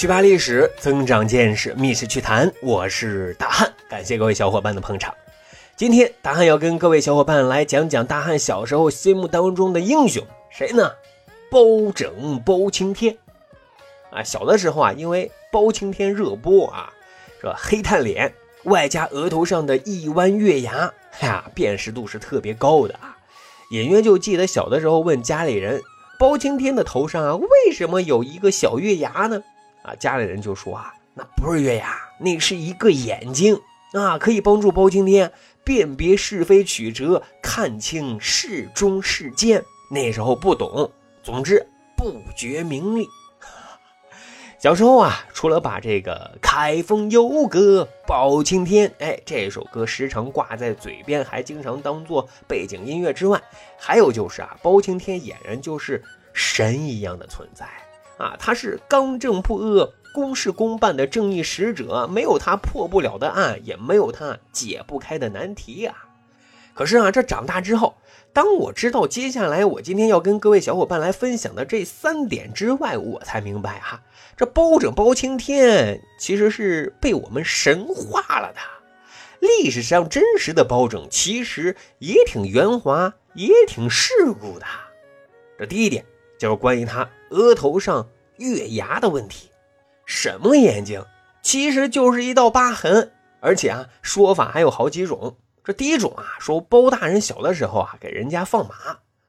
去扒历史，增长见识，密室趣谈，我是大汉，感谢各位小伙伴的捧场。今天大汉要跟各位小伙伴来讲讲大汉小时候心目当中的英雄，谁呢？包拯，包青天。啊，小的时候啊，因为包青天热播啊，这黑炭脸外加额头上的一弯月牙，哎呀，辨识度是特别高的啊。隐约就记得小的时候问家里人，包青天的头上啊，为什么有一个小月牙呢？啊，家里人就说啊，那不是月牙，那是一个眼睛啊，可以帮助包青天辨别是非曲折，看清是忠是奸。那时候不懂，总之不觉名利。小时候啊，除了把这个“开封有个包青天”哎这首歌时常挂在嘴边，还经常当做背景音乐之外，还有就是啊，包青天俨然就是神一样的存在。啊，他是刚正不阿、公事公办的正义使者，没有他破不了的案，也没有他解不开的难题啊。可是啊，这长大之后，当我知道接下来我今天要跟各位小伙伴来分享的这三点之外，我才明白哈，这包拯包青天其实是被我们神化了的。历史上真实的包拯其实也挺圆滑，也挺世故的。这第一点就是关于他。额头上月牙的问题，什么眼睛？其实就是一道疤痕，而且啊，说法还有好几种。这第一种啊，说包大人小的时候啊，给人家放马，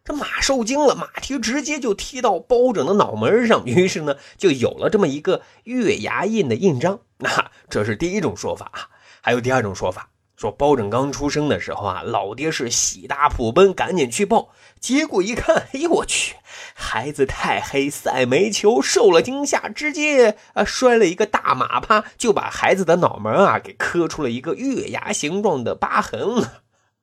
这马受惊了，马蹄直接就踢到包拯的脑门上，于是呢，就有了这么一个月牙印的印章。那这是第一种说法啊，还有第二种说法。说包拯刚出生的时候啊，老爹是喜大普奔，赶紧去抱。结果一看，哎呦我去，孩子太黑，赛煤球，受了惊吓，直接啊摔了一个大马趴，就把孩子的脑门啊给磕出了一个月牙形状的疤痕，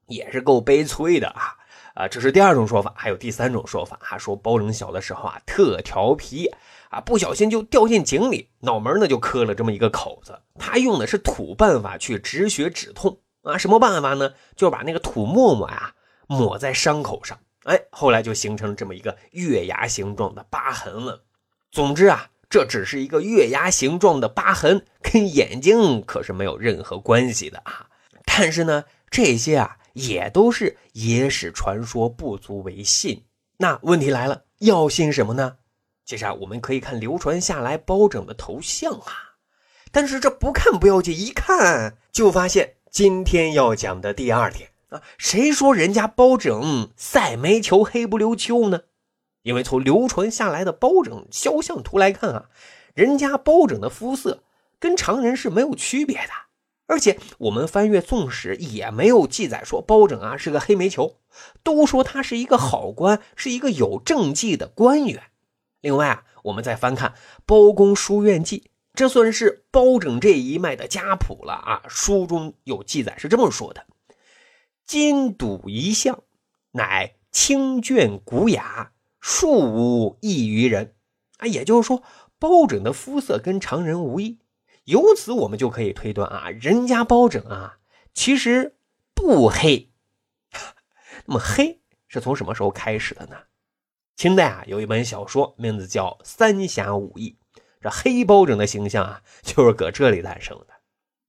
也是够悲催的啊。啊，这是第二种说法，还有第三种说法，还说包拯小的时候啊特调皮啊，不小心就掉进井里，脑门呢就磕了这么一个口子。他用的是土办法去止血止痛啊，什么办法呢？就把那个土沫沫呀抹在伤口上，哎，后来就形成了这么一个月牙形状的疤痕了。总之啊，这只是一个月牙形状的疤痕，跟眼睛可是没有任何关系的啊。但是呢，这些啊。也都是野史传说，不足为信。那问题来了，要信什么呢？其实啊我们可以看流传下来包拯的头像啊。但是这不看不要紧，一看就发现今天要讲的第二点啊。谁说人家包拯赛煤球黑不溜秋呢？因为从流传下来的包拯肖像图来看啊，人家包拯的肤色跟常人是没有区别的。而且我们翻阅《宋史》也没有记载说包拯啊是个黑煤球，都说他是一个好官，是一个有政绩的官员。另外啊，我们再翻看《包公书院记》，这算是包拯这一脉的家谱了啊。书中有记载是这么说的：“金赌一相，乃清隽古雅，庶无异于人。”啊，也就是说，包拯的肤色跟常人无异。由此我们就可以推断啊，人家包拯啊，其实不黑。那么黑是从什么时候开始的呢？清代啊，有一本小说，名字叫《三侠五义》，黑包拯的形象啊，就是搁这里诞生的。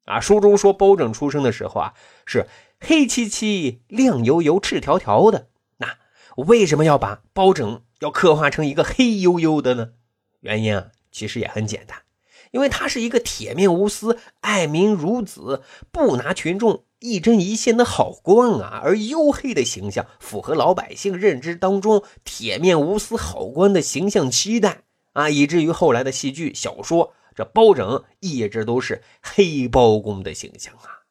啊，书中说包拯出生的时候啊，是黑漆漆、亮油油、赤条条的。那为什么要把包拯要刻画成一个黑黝黝的呢？原因啊，其实也很简单。因为他是一个铁面无私、爱民如子、不拿群众一针一线的好官啊，而黝黑的形象符合老百姓认知当中铁面无私好官的形象期待啊，以至于后来的戏剧、小说，这包拯一直都是黑包公的形象啊。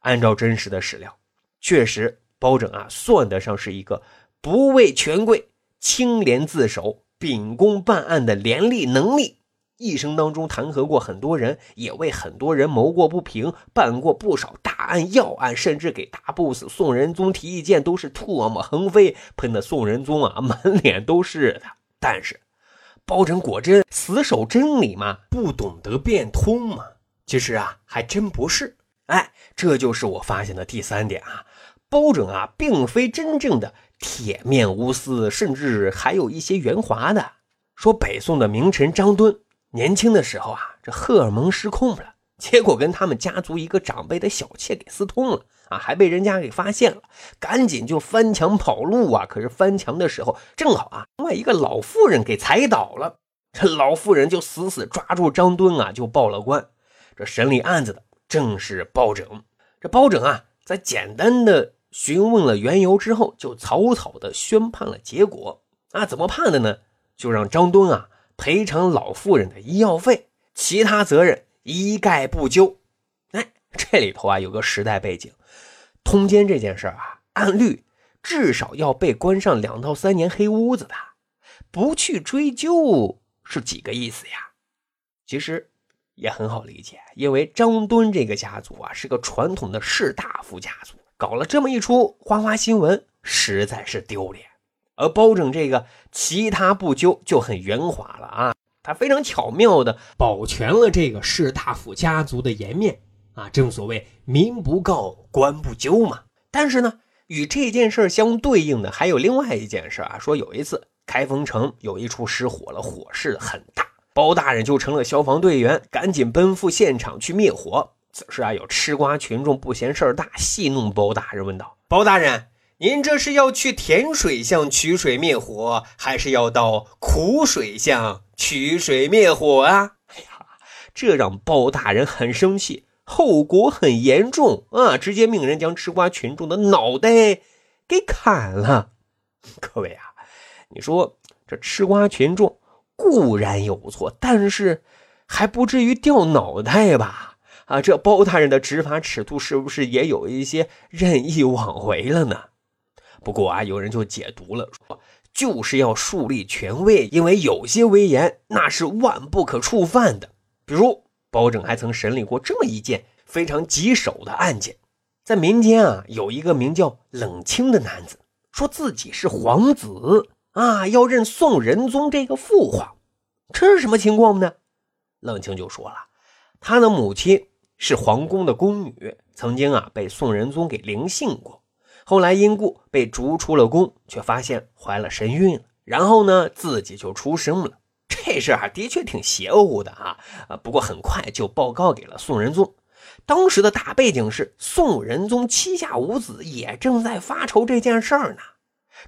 按照真实的史料，确实包拯啊算得上是一个不畏权贵、清廉自守、秉公办案的廉吏能力。一生当中弹劾过很多人，也为很多人谋过不平，办过不少大案要案，甚至给大 boss 宋仁宗提意见，都是唾沫横飞，喷的宋仁宗啊满脸都是的。但是，包拯果真死守真理吗？不懂得变通吗？其实啊，还真不是。哎，这就是我发现的第三点啊，包拯啊，并非真正的铁面无私，甚至还有一些圆滑的。说北宋的名臣张敦。年轻的时候啊，这荷尔蒙失控了，结果跟他们家族一个长辈的小妾给私通了啊，还被人家给发现了，赶紧就翻墙跑路啊。可是翻墙的时候，正好啊，另外一个老妇人给踩倒了，这老妇人就死死抓住张敦啊，就报了官。这审理案子的正是包拯。这包拯啊，在简单的询问了缘由之后，就草草的宣判了结果啊。怎么判的呢？就让张敦啊。赔偿老妇人的医药费，其他责任一概不究。哎，这里头啊有个时代背景，通奸这件事啊，按律至少要被关上两到三年黑屋子的，不去追究是几个意思呀？其实也很好理解，因为张敦这个家族啊是个传统的士大夫家族，搞了这么一出花花新闻，实在是丢脸。而包拯这个其他不究就很圆滑了啊，他非常巧妙的保全了这个士大夫家族的颜面啊，正所谓民不告，官不究嘛。但是呢，与这件事相对应的还有另外一件事啊，说有一次开封城有一处失火了，火势很大，包大人就成了消防队员，赶紧奔赴现场去灭火。此时啊，有吃瓜群众不嫌事儿大，戏弄包大人，问道：“包大人。”您这是要去甜水巷取水灭火，还是要到苦水巷取水灭火啊？哎呀，这让包大人很生气，后果很严重啊！直接命人将吃瓜群众的脑袋给砍了。各位啊，你说这吃瓜群众固然有错，但是还不至于掉脑袋吧？啊，这包大人的执法尺度是不是也有一些任意妄为了呢？不过啊，有人就解读了，说就是要树立权威，因为有些威严那是万不可触犯的。比如包拯还曾审理过这么一件非常棘手的案件，在民间啊，有一个名叫冷清的男子，说自己是皇子啊，要认宋仁宗这个父皇，这是什么情况呢？冷清就说了，他的母亲是皇宫的宫女，曾经啊被宋仁宗给临幸过。后来因故被逐出了宫，却发现怀了身孕了，然后呢，自己就出生了。这事啊，的确挺邪乎的啊啊！不过很快就报告给了宋仁宗。当时的大背景是，宋仁宗膝下无子，也正在发愁这件事儿呢。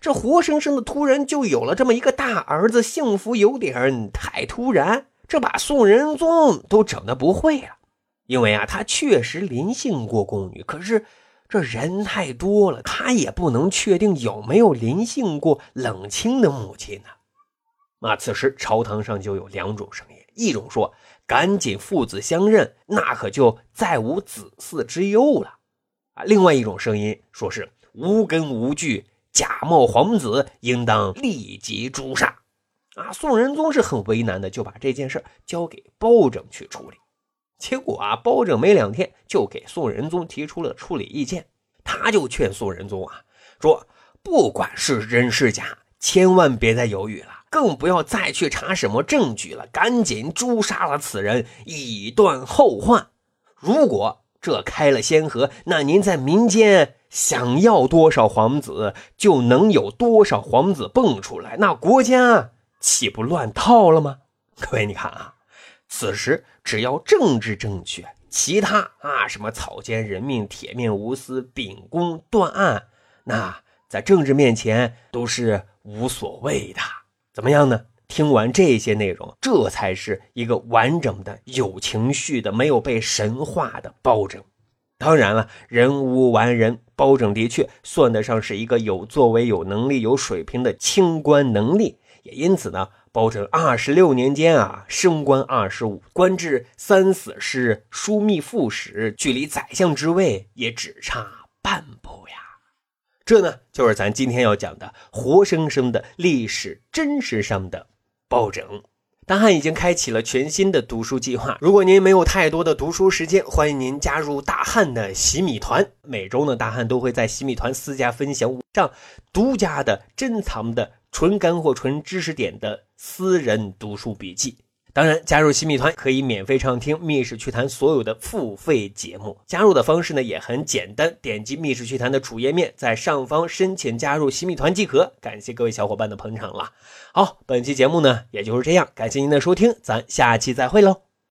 这活生生的突然就有了这么一个大儿子，幸福有点太突然，这把宋仁宗都整的不会了。因为啊，他确实临幸过宫女，可是。这人太多了，他也不能确定有没有临幸过冷清的母亲呢。那此时朝堂上就有两种声音：一种说赶紧父子相认，那可就再无子嗣之忧了；啊，另外一种声音说是无根无据，假冒皇子，应当立即诛杀。啊，宋仁宗是很为难的，就把这件事交给包拯去处理。结果啊，包拯没两天就给宋仁宗提出了处理意见。他就劝宋仁宗啊，说不管是真是假，千万别再犹豫了，更不要再去查什么证据了，赶紧诛杀了此人，以断后患。如果这开了先河，那您在民间想要多少皇子，就能有多少皇子蹦出来，那国家岂不乱套了吗？各位，你看啊。此时只要政治正确，其他啊什么草菅人命、铁面无私、秉公断案，那在政治面前都是无所谓的。怎么样呢？听完这些内容，这才是一个完整的、有情绪的、没有被神化的包拯。当然了，人无完人，包拯的确算得上是一个有作为、有能力、有水平的清官能力，也因此呢。包拯二十六年间啊，升官二十五，官至三司师、枢密副使，距离宰相之位也只差半步呀。这呢，就是咱今天要讲的活生生的历史真实上的包拯。大汉已经开启了全新的读书计划。如果您没有太多的读书时间，欢迎您加入大汉的洗米团。每周呢，大汉都会在洗米团私家分享上独家的珍藏的纯干货、纯知识点的。私人读书笔记，当然，加入新密团可以免费畅听《密室趣谈》所有的付费节目。加入的方式呢也很简单，点击《密室趣谈》的主页面，在上方申请加入新密团即可。感谢各位小伙伴的捧场了。好，本期节目呢也就是这样，感谢您的收听，咱下期再会喽。